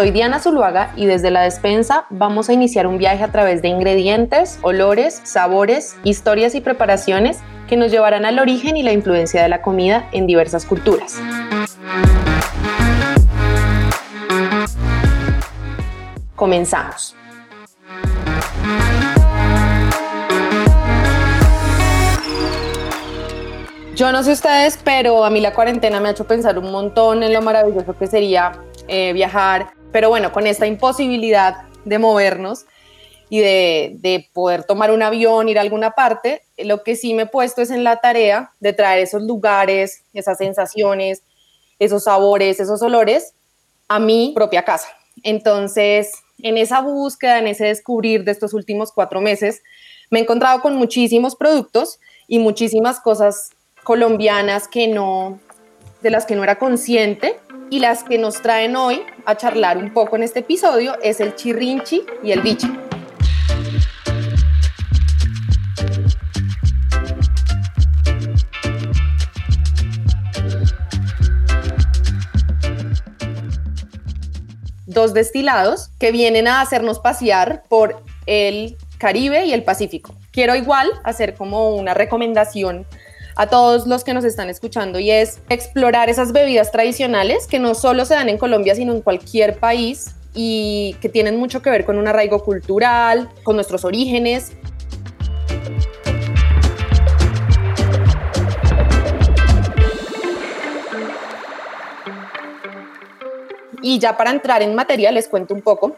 Soy Diana Zuluaga y desde la despensa vamos a iniciar un viaje a través de ingredientes, olores, sabores, historias y preparaciones que nos llevarán al origen y la influencia de la comida en diversas culturas. Comenzamos. Yo no sé ustedes, pero a mí la cuarentena me ha hecho pensar un montón en lo maravilloso que sería eh, viajar pero bueno, con esta imposibilidad de movernos y de, poder tomar un avión, ir a alguna parte, lo que sí me he puesto es en la tarea de traer esos lugares, esas sensaciones, esos sabores, esos olores a mi propia casa. Entonces, en esa búsqueda, en ese descubrir de estos últimos cuatro meses, me he encontrado con muchísimos productos y muchísimas cosas colombianas que no, de las que no era consciente y las que nos traen hoy a charlar un poco en este episodio es el chirrinchi y el biche. Dos destilados que vienen a hacernos pasear por el Caribe y el Pacífico. Quiero igual hacer como una recomendación a todos los que nos están escuchando y es explorar esas bebidas tradicionales que no solo se dan en Colombia, sino en cualquier país y que tienen mucho que ver con un arraigo cultural, con nuestros orígenes. Y ya para entrar en materia les cuento un poco.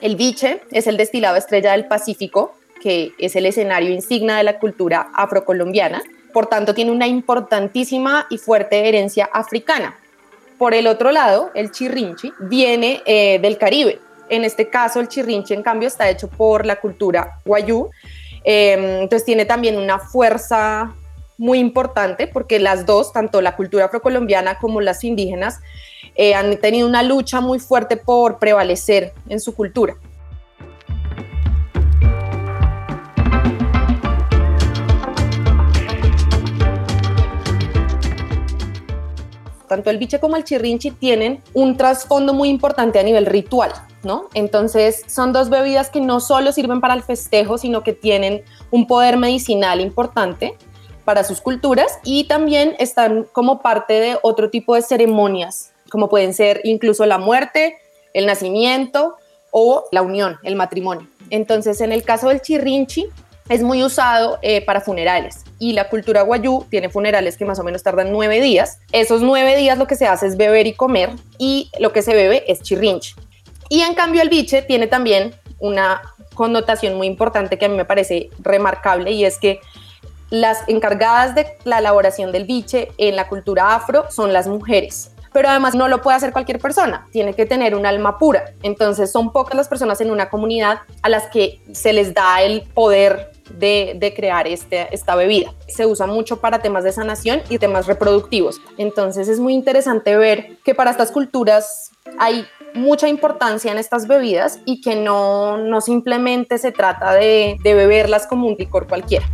El biche es el destilado estrella del Pacífico, que es el escenario insignia de la cultura afrocolombiana por tanto tiene una importantísima y fuerte herencia africana. Por el otro lado, el chirrinchi viene eh, del Caribe. En este caso, el chirrinchi, en cambio, está hecho por la cultura guayú. Em, entonces tiene también una fuerza muy importante porque las dos, tanto la cultura afrocolombiana como las indígenas, eh, han tenido una lucha muy fuerte por prevalecer en su cultura. tanto el biche como el chirrinchi tienen un trasfondo muy importante a nivel ritual, ¿no? Entonces son dos bebidas que no solo sirven para el festejo, sino que tienen un poder medicinal importante para sus culturas y también están como parte de otro tipo de ceremonias, como pueden ser incluso la muerte, el nacimiento o la unión, el matrimonio. Entonces, en el caso del chirrinchi, es muy usado eh, para funerales y la cultura guayú tiene funerales que más o menos tardan nueve días. Esos nueve días lo que se hace es beber y comer y lo que se bebe es chirrinche. Y en cambio el biche tiene también una connotación muy importante que a mí me parece remarcable y es que las encargadas de la elaboración del biche en la cultura afro son las mujeres pero además no lo puede hacer cualquier persona, tiene que tener un alma pura. Entonces son pocas las personas en una comunidad a las que se les da el poder de, crear este, esta bebida. Se usa mucho para temas de sanación y temas reproductivos. Entonces es muy interesante ver que para estas culturas hay mucha importancia en estas bebidas y que no, no simplemente se trata de, de beberlas como un licor cualquiera.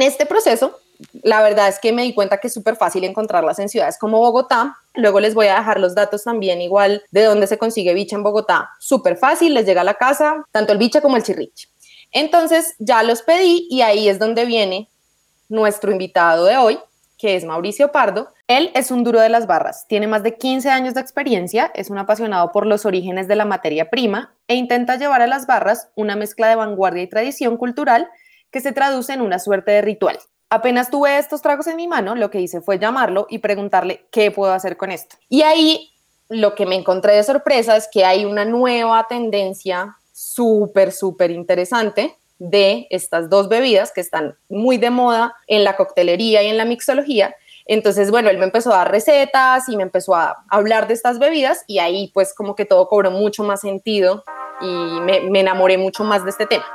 En este proceso, la verdad es que me di cuenta que es súper fácil encontrarlas en ciudades como Bogotá. Luego les voy a dejar los datos también igual de dónde se consigue bicha en Bogotá. Súper fácil, les llega a la casa, tanto el bicha como el chirriche. Entonces ya los pedí y ahí es donde viene nuestro invitado de hoy, que es Mauricio Pardo. Él es un duro de las barras, tiene más de 15 años de experiencia, es un apasionado por los orígenes de la materia prima e intenta llevar a las barras una mezcla de vanguardia y tradición cultural que se traduce en una suerte de ritual. Apenas tuve estos tragos en mi mano, lo que hice fue llamarlo y preguntarle qué puedo hacer con esto. Y ahí lo que me encontré de sorpresa es que hay una nueva tendencia súper, súper interesante de estas dos bebidas que están muy de moda en la coctelería y en la mixología. Entonces, bueno, él me empezó a dar recetas y me empezó a hablar de estas bebidas y ahí pues como que todo cobró mucho más sentido y me, me enamoré mucho más de este tema.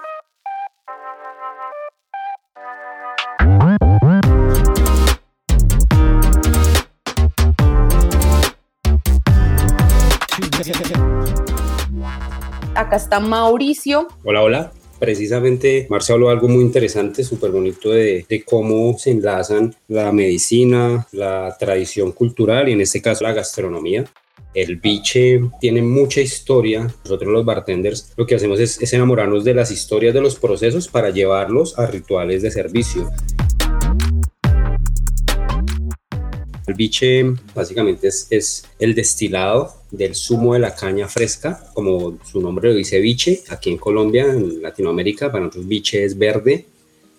Acá está Mauricio. Hola, hola. Precisamente Marcia habló algo muy interesante, súper bonito de, de, cómo se enlazan la medicina, la tradición cultural y en este caso la gastronomía. El biche tiene mucha historia. Nosotros los bartenders lo que hacemos es, es enamorarnos de las historias de los procesos para llevarlos a rituales de servicio. El biche básicamente es, es, el destilado del zumo de la caña fresca, como su nombre lo dice biche. Aquí en Colombia, en Latinoamérica, para nosotros biche es verde.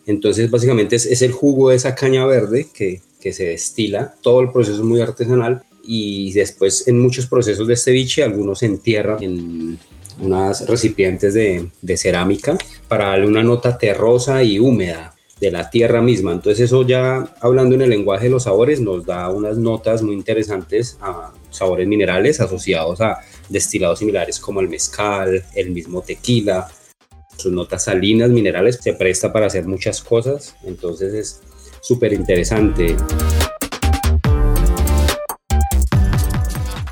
Entonces básicamente es, el jugo de esa caña verde que, que, se destila. Todo el proceso es muy artesanal y después en muchos procesos de este biche, algunos se entierran en unas recipientes de, de cerámica para darle una nota terrosa y húmeda de la tierra misma. Entonces eso ya hablando en el lenguaje de los sabores nos da unas notas muy interesantes a sabores minerales asociados a destilados similares como el mezcal, el mismo tequila. Sus notas salinas, minerales, se presta para hacer muchas cosas. Entonces es súper interesante.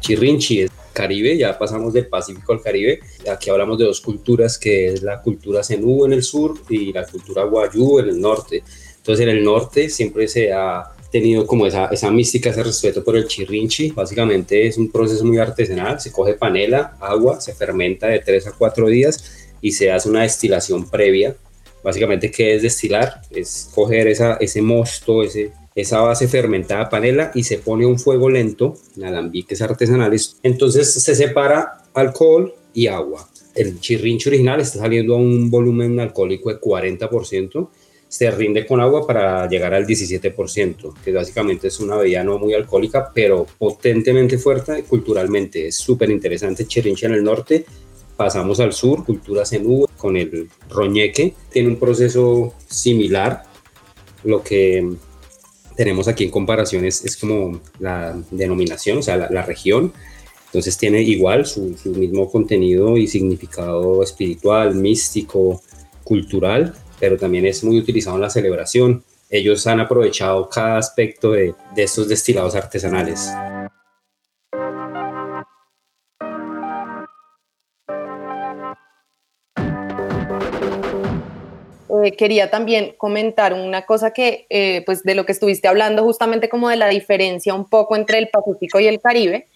Chirrinchi es Caribe, ya pasamos del Pacífico al Caribe. Aquí hablamos de dos culturas, que es la cultura zenú en el sur y la cultura guayú en el norte. Entonces en el norte siempre se ha tenido como esa, esa mística, ese respeto por el chirrinchi. Básicamente es un proceso muy artesanal, se coge panela, agua, se fermenta de 3 a 4 días y se hace una destilación previa. Básicamente, ¿qué es destilar? Es coger esa, ese mosto, ese, esa base fermentada panela y se pone un fuego lento en alambiques artesanales. Entonces se separa alcohol y agua. El chirrincho original está saliendo a un volumen alcohólico de 40%. Se rinde con agua para llegar al 17%, que básicamente es una bebida no muy alcohólica, pero potentemente fuerte culturalmente. Es súper interesante. Chirrincho en el norte. Pasamos al sur, cultura zenú con el roñeque. Tiene un proceso similar. Lo que tenemos aquí en comparación es, como la denominación, o sea, la, región. Entonces tiene igual su, mismo contenido y significado espiritual, místico, cultural, pero también es muy utilizado en la celebración. Ellos han aprovechado cada aspecto de, estos destilados artesanales. Eh, quería también comentar una cosa que, eh, pues de lo que estuviste hablando, justamente como de la diferencia un poco entre el Pacífico y el Caribe,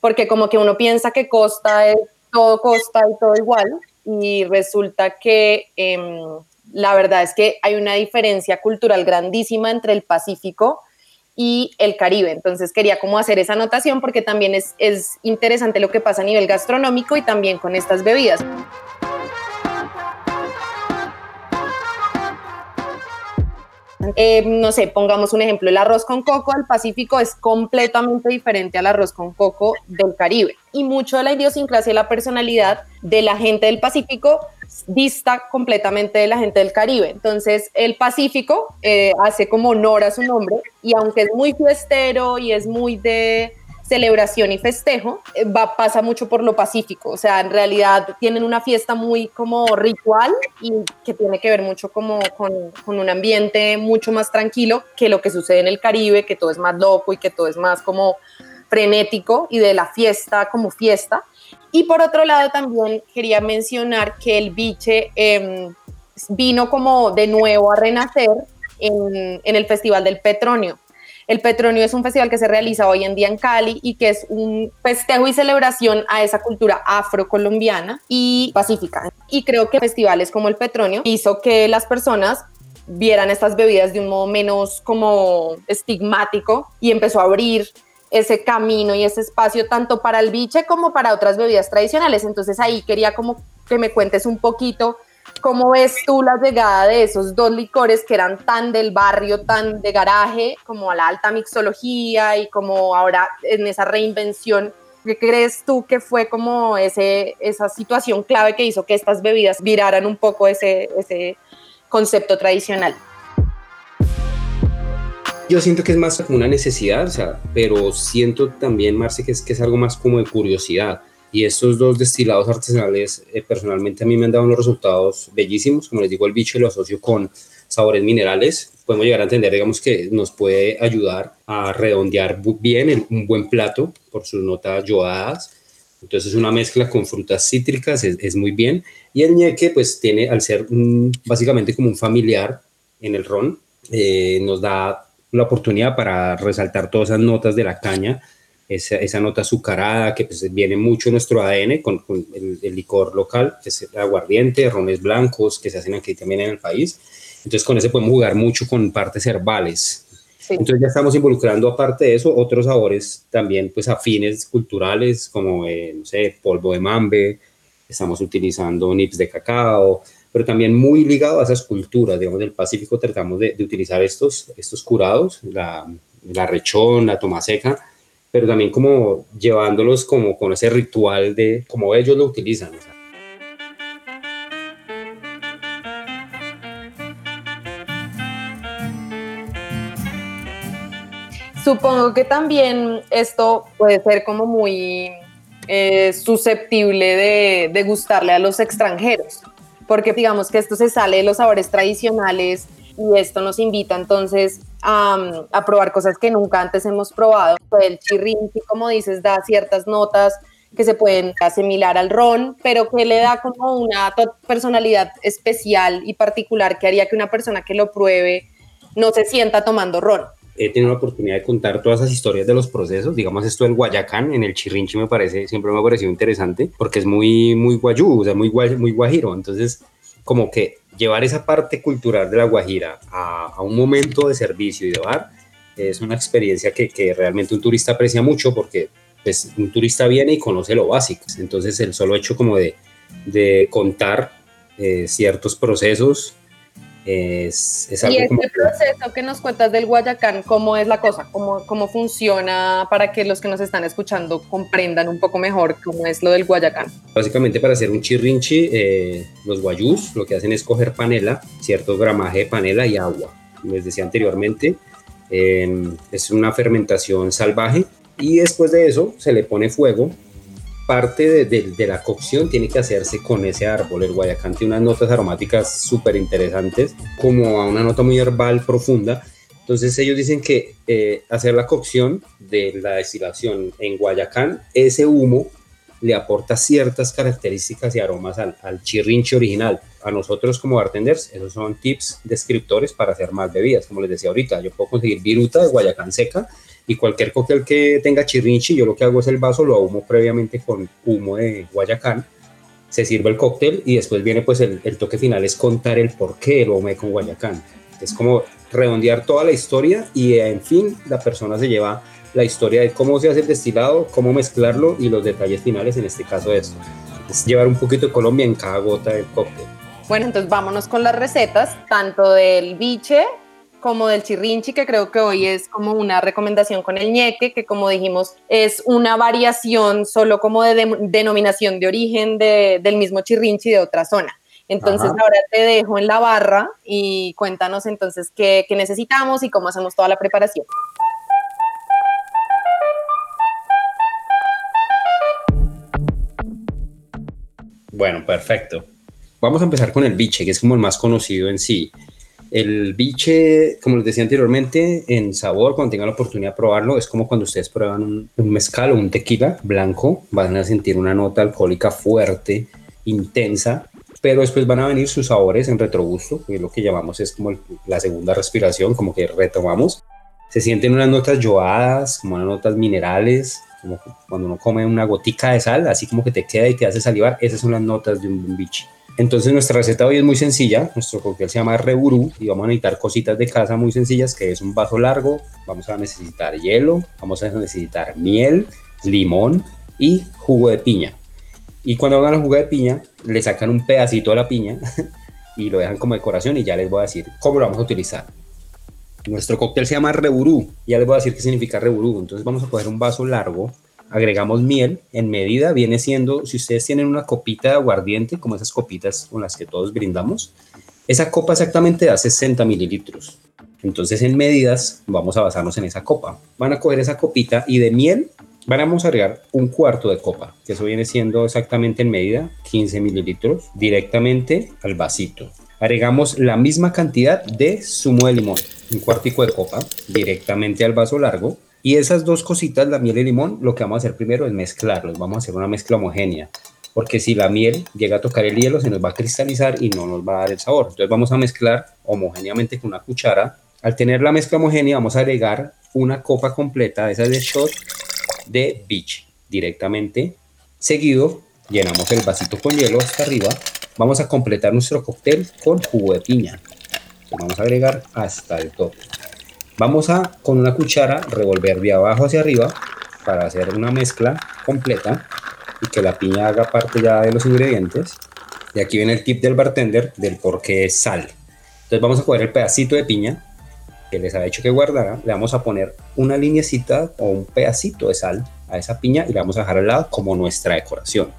porque como que uno piensa que costa es todo costa y todo igual, y resulta que em, la verdad es que hay una diferencia cultural grandísima entre el Pacífico y el Caribe. Entonces quería como hacer esa anotación porque también es, es interesante lo que pasa a nivel gastronómico y también con estas bebidas. Eh, no sé, pongamos un ejemplo, el arroz con coco del Pacífico es completamente diferente al arroz con coco del Caribe. Y mucho de la idiosincrasia y la personalidad de la gente del Pacífico dista completamente de la gente del Caribe. Entonces, el Pacífico eh, hace como honor a su nombre y aunque es muy fiestero y es muy de celebración y festejo, eh, va, pasa mucho por lo pacífico, o sea, en realidad tienen una fiesta muy como ritual y que tiene que ver mucho como con, con, un ambiente mucho más tranquilo que lo que sucede en el Caribe, que todo es más loco y que todo es más como frenético y de la fiesta como fiesta. Y por otro lado también quería mencionar que el biche em, vino como de nuevo a renacer en, el Festival del Petronio el Petronio es un festival que se realiza hoy en día en Cali y que es un festejo y celebración a esa cultura afrocolombiana y pacífica. Y creo que festivales como el Petronio hizo que las personas vieran estas bebidas de un modo menos como estigmático y empezó a abrir ese camino y ese espacio tanto para el biche como para otras bebidas tradicionales. Entonces ahí quería como que me cuentes un poquito ¿Cómo ves tú la llegada de esos dos licores que eran tan del barrio, tan de garaje, como a la alta mixología y como ahora en esa reinvención? ¿Qué crees tú que fue como ese, esa situación clave que hizo que estas bebidas viraran un poco ese, ese concepto tradicional? Yo siento que es más como una necesidad, o sea, pero siento también, Marce, que es, que es algo más como de curiosidad. Y estos dos destilados artesanales eh, personalmente a mí me han dado unos resultados bellísimos, como les digo el bicho lo asocio con sabores minerales, podemos llegar a entender digamos que nos puede ayudar a redondear bien un buen plato por sus notas yodadas, Entonces una mezcla con frutas cítricas es, muy bien. Y el ñeque pues tiene, al ser básicamente como un familiar en el ron, eh, nos da la oportunidad para resaltar todas esas notas de la caña, esa, esa nota azucarada que pues, viene mucho en nuestro ADN con, el, licor local, que es el aguardiente, rones blancos que se hacen aquí también en el país. Entonces con ese podemos jugar mucho con partes herbales. Entonces ya estamos involucrando aparte de eso otros sabores también pues afines culturales como, eh, no sé, polvo de mambe, estamos utilizando nips de cacao, pero también muy ligado a esas culturas, digamos, del Pacífico tratamos de, utilizar estos, estos curados, la, la rechón, la toma seca, pero también como llevándolos como con ese ritual de cómo ellos lo utilizan. Supongo que también esto puede ser como muy eh, susceptible de, de gustarle a los extranjeros porque digamos que esto se sale de los sabores tradicionales y esto nos invita entonces a, probar cosas que nunca antes hemos probado. El chirrinchi, como dices, da ciertas notas que se pueden asimilar al ron, pero que le da como una personalidad especial y particular que haría que una persona que lo pruebe no se sienta tomando ron he tenido la oportunidad de contar todas esas historias de los procesos. Digamos, esto del Guayacán en el Chirrinchi me parece, siempre me ha parecido interesante porque es muy, muy guayú, o sea, muy, muy guajiro. Entonces, como que llevar esa parte cultural de la Guajira a, a un momento de servicio y de bar es una experiencia que, que, realmente un turista aprecia mucho porque pues, un turista viene y conoce lo básico. Entonces, el solo hecho como de, de contar eh, ciertos procesos es, es algo y este proceso que nos cuentas del Guayacán, ¿cómo es la cosa? ¿Cómo, ¿Cómo funciona para que los que nos están escuchando comprendan un poco mejor cómo es lo del Guayacán? Básicamente para hacer un chirrinchi, eh, los guayús lo que hacen es coger panela, cierto gramaje de panela y agua. Les decía anteriormente, em, es una fermentación salvaje y después de eso se le pone fuego parte de, la cocción tiene que hacerse con ese árbol. El guayacán tiene unas notas aromáticas súper interesantes, como a una nota muy herbal profunda. Entonces ellos dicen que eh, hacer la cocción de la destilación en guayacán, ese humo le aporta ciertas características y aromas al, al chirrinche original. A nosotros como bartenders, esos son tips descriptores para hacer más bebidas. Como les decía ahorita, yo puedo conseguir viruta de guayacán seca y cualquier cóctel que tenga chirrinchi, yo lo que hago es el vaso, lo ahumo previamente con humo de Guayacán, se sirve el cóctel y después viene pues el, toque final, es contar el por qué lo ahumé con Guayacán. Es como redondear toda la historia y en fin la persona se lleva la historia de cómo se hace el destilado, cómo mezclarlo y los detalles finales, en este caso es, es llevar un poquito de Colombia en cada gota del cóctel. Bueno, entonces vámonos con las recetas, tanto del biche como del chirrinchi, que creo que hoy es como una recomendación con el ñeque, que como dijimos es una variación solo como de, denominación de origen del mismo chirrinchi de otra zona. Entonces ahora te dejo en la barra y cuéntanos entonces qué, qué necesitamos y cómo hacemos toda la preparación. Bueno, perfecto. Vamos a empezar con el biche, que es como el más conocido en sí. El biche, como les decía anteriormente, en sabor, cuando tengan la oportunidad de probarlo, es como cuando ustedes prueban un, mezcal o un tequila blanco, van a sentir una nota alcohólica fuerte, intensa, pero después van a venir sus sabores en retrogusto, que es lo que llamamos es como la segunda respiración, como que retomamos. Se sienten unas notas yoadas, como unas notas minerales, como cuando uno come una gotica de sal, así como que te queda y te hace salivar, esas son las notas de un biche. Entonces nuestra receta hoy es muy sencilla, nuestro cóctel se llama Reburú y vamos a necesitar cositas de casa muy sencillas que es un vaso largo, vamos a necesitar hielo, vamos a necesitar miel, limón y jugo de piña. Y cuando hagan el jugo de piña, le sacan un pedacito de la piña y lo dejan como decoración y ya les voy a decir cómo lo vamos a utilizar. Nuestro cóctel se llama Reburú, ya les voy a decir qué significa Reburú. Entonces vamos a coger un vaso largo agregamos miel en medida, viene siendo, si ustedes tienen una copita de aguardiente, como esas copitas con las que todos brindamos, esa copa exactamente da 60 mililitros. Entonces en medidas vamos a basarnos en esa copa. Van a coger esa copita y de miel vamos a agregar un cuarto de copa, que eso viene siendo exactamente en medida 15 mililitros, directamente al vasito. Agregamos la misma cantidad de zumo de limón, un cuartico de copa, directamente al vaso largo Y esas dos cositas, la miel y el limón, lo que vamos a hacer primero es mezclarlos. Vamos a hacer una mezcla homogénea. Porque si la miel llega a tocar el hielo, se nos va a cristalizar y no nos va a dar el sabor. Entonces vamos a mezclar homogéneamente con una cuchara. Al tener la mezcla homogénea, vamos a agregar una copa completa de esas de shot de beach directamente. Seguido, llenamos el vasito con hielo hasta arriba. Vamos a completar nuestro cóctel con jugo de piña. vamos a agregar hasta el tope. Vamos a, con una cuchara, revolver de abajo hacia arriba para hacer una mezcla completa y que la piña haga parte ya de los ingredientes. Y aquí viene el tip del bartender del por qué sal. Entonces vamos a coger el pedacito de piña que les había hecho que guardara, le vamos a poner una linecita o un pedacito de sal a esa piña y la vamos a dejar al lado como nuestra decoración.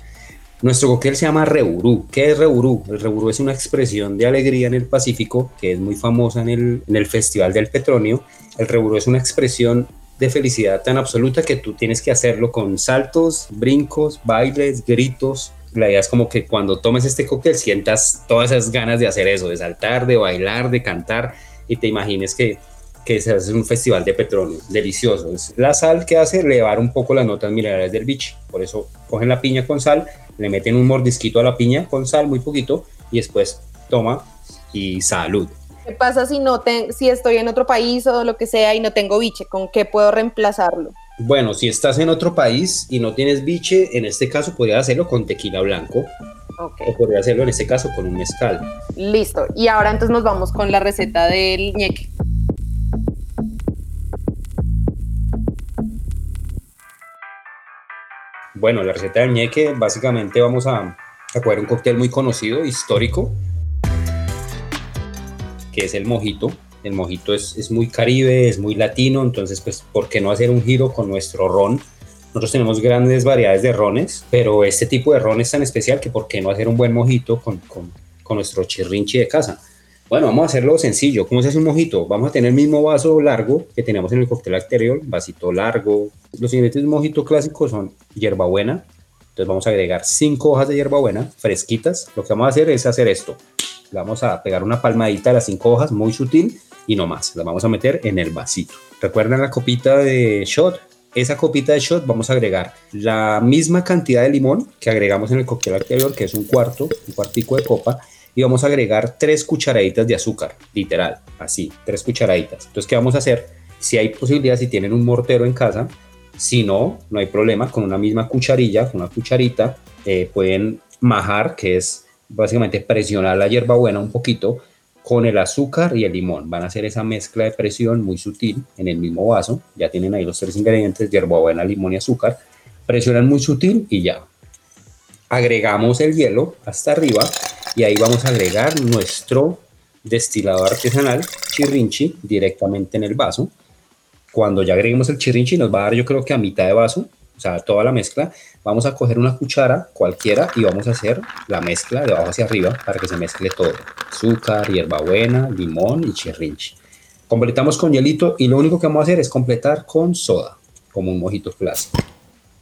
Nuestro cóctel se llama reburú. ¿Qué es reburú? El reburú es una expresión de alegría en el Pacífico que es muy famosa en el, en el Festival del Petronio. El reburú es una expresión de felicidad tan absoluta que tú tienes que hacerlo con saltos, brincos, bailes, gritos. La idea es como que cuando tomes este cóctel sientas todas esas ganas de hacer eso, de saltar, de bailar, de cantar y te imagines que, que se hace un festival de petróleo delicioso. Es la sal que hace elevar un poco las notas minerales del biche. Por eso cogen la piña con sal, le meten un mordisquito a la piña con sal, muy poquito, y después toma y salud. ¿Qué pasa si no si estoy en otro país o lo que sea y no tengo biche? ¿Con qué puedo reemplazarlo? Bueno, si estás en otro país y no tienes biche, en este caso podrías hacerlo con tequila blanco. Okay. O podría hacerlo en este caso con un mezcal. Listo. Y ahora entonces nos vamos con la receta del ñeque. Bueno, la receta del ñeque, básicamente vamos a, a coger un cóctel muy conocido, histórico, que es el mojito. El mojito es, muy caribe, es muy latino, entonces, pues, ¿por qué no hacer un giro con nuestro ron? Nosotros tenemos grandes variedades de rones, pero este tipo de ron es tan especial que ¿por qué no hacer un buen mojito con, con, con nuestro chirrinchi de casa? Bueno, vamos a hacerlo sencillo. ¿Cómo se hace un mojito? Vamos a tener el mismo vaso largo que teníamos en el cóctel anterior, vasito largo. Los ingredientes de un mojito clásico son hierbabuena. Entonces vamos a agregar cinco hojas de hierbabuena fresquitas. Lo que vamos a hacer es hacer esto. Vamos a pegar una palmadita a las cinco hojas, muy sutil, y no más. Las vamos a meter en el vasito. ¿Recuerdan la copita de shot? Esa copita de shot vamos a agregar la misma cantidad de limón que agregamos en el cóctel anterior, que es un cuarto, un cuartico de copa, y vamos a agregar tres cucharaditas de azúcar, literal, así, tres cucharaditas. Entonces, ¿qué vamos a hacer? Si hay posibilidad, si tienen un mortero en casa, si no, no hay problema, con una misma cucharilla, con una cucharita, eh, pueden majar, que es básicamente presionar la hierbabuena un poquito con el azúcar y el limón. Van a hacer esa mezcla de presión muy sutil en el mismo vaso. Ya tienen ahí los tres ingredientes, hierbabuena, limón y azúcar. Presionan muy sutil y ya. Agregamos el hielo hasta arriba y ahí vamos a agregar nuestro destilado artesanal chirrinchi directamente en el vaso. Cuando ya agreguemos el chirrinchi nos va a dar yo creo que a mitad de vaso, o sea, toda la mezcla. Vamos a coger una cuchara cualquiera y vamos a hacer la mezcla de abajo hacia arriba para que se mezcle todo. Azúcar, hierbabuena, limón y chirrinchi. Completamos con hielito y lo único que vamos a hacer es completar con soda, como un mojito clásico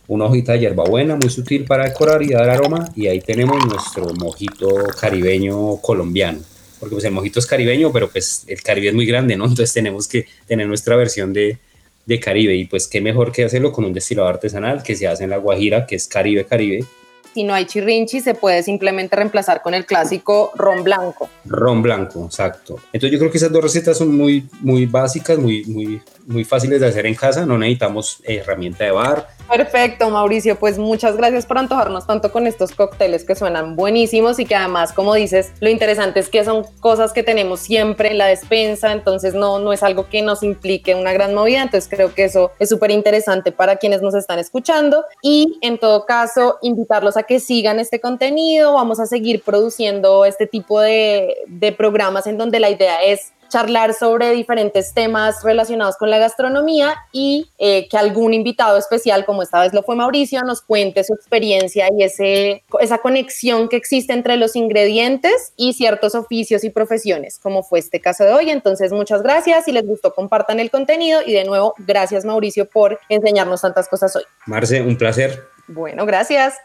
una hojita de hierbabuena muy sutil para decorar y dar aroma. Y ahí tenemos nuestro mojito caribeño colombiano. Porque pues el mojito es caribeño pero pues el Caribe es muy grande no entonces tenemos que tener nuestra versión de, de Caribe. Y pues qué mejor que hacerlo con un destilado artesanal que se hace en la Guajira que es Caribe Caribe si no hay chirrinchi, se puede simplemente reemplazar con el clásico ron blanco. Ron blanco, exacto. Entonces yo creo que esas dos recetas son muy, muy básicas, muy, muy, muy fáciles de hacer en casa. No necesitamos herramienta de bar, Perfecto, Mauricio. Pues muchas gracias por antojarnos tanto con estos cócteles que suenan buenísimos y que además, como dices, lo interesante es que son cosas que tenemos siempre en la despensa, entonces no, no es algo que nos implique una gran movida. Entonces creo que eso es súper interesante para quienes nos están escuchando y en todo caso invitarlos a que sigan este contenido. Vamos a seguir produciendo este tipo de, de programas en donde la idea es charlar sobre diferentes temas relacionados con la gastronomía y eh, que algún invitado especial, como esta vez lo fue Mauricio, nos cuente su experiencia y ese, esa conexión que existe entre los ingredientes y ciertos oficios y profesiones, como fue este caso de hoy. Entonces, muchas gracias. Si les gustó, compartan el contenido y de nuevo, gracias Mauricio por enseñarnos tantas cosas hoy. Marce, un placer. Bueno, gracias.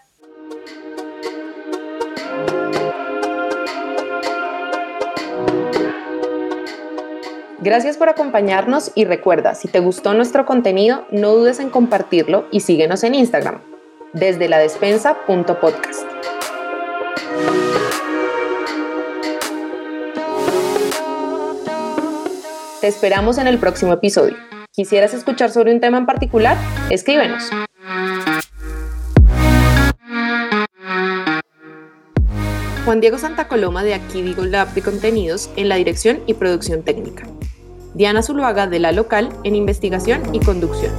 Gracias por acompañarnos y recuerda, si te gustó nuestro contenido, no dudes en compartirlo y síguenos en Instagram, desde la despensa.podcast. Te esperamos en el próximo episodio. ¿Quisieras escuchar sobre un tema en particular? Escríbenos. Juan Diego Santa Coloma de Aquí Digo Lab de Contenidos en la dirección y producción técnica. Diana Zuluaga de La Local en investigación y conducción.